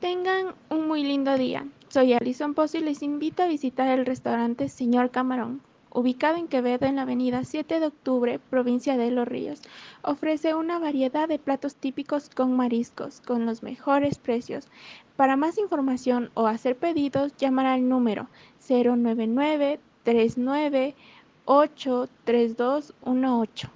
Tengan un muy lindo día. Soy Alison Pozo y les invito a visitar el restaurante Señor Camarón, ubicado en Quevedo en la avenida 7 de octubre, provincia de Los Ríos. Ofrece una variedad de platos típicos con mariscos, con los mejores precios. Para más información o hacer pedidos, llamar al número 099 39 3218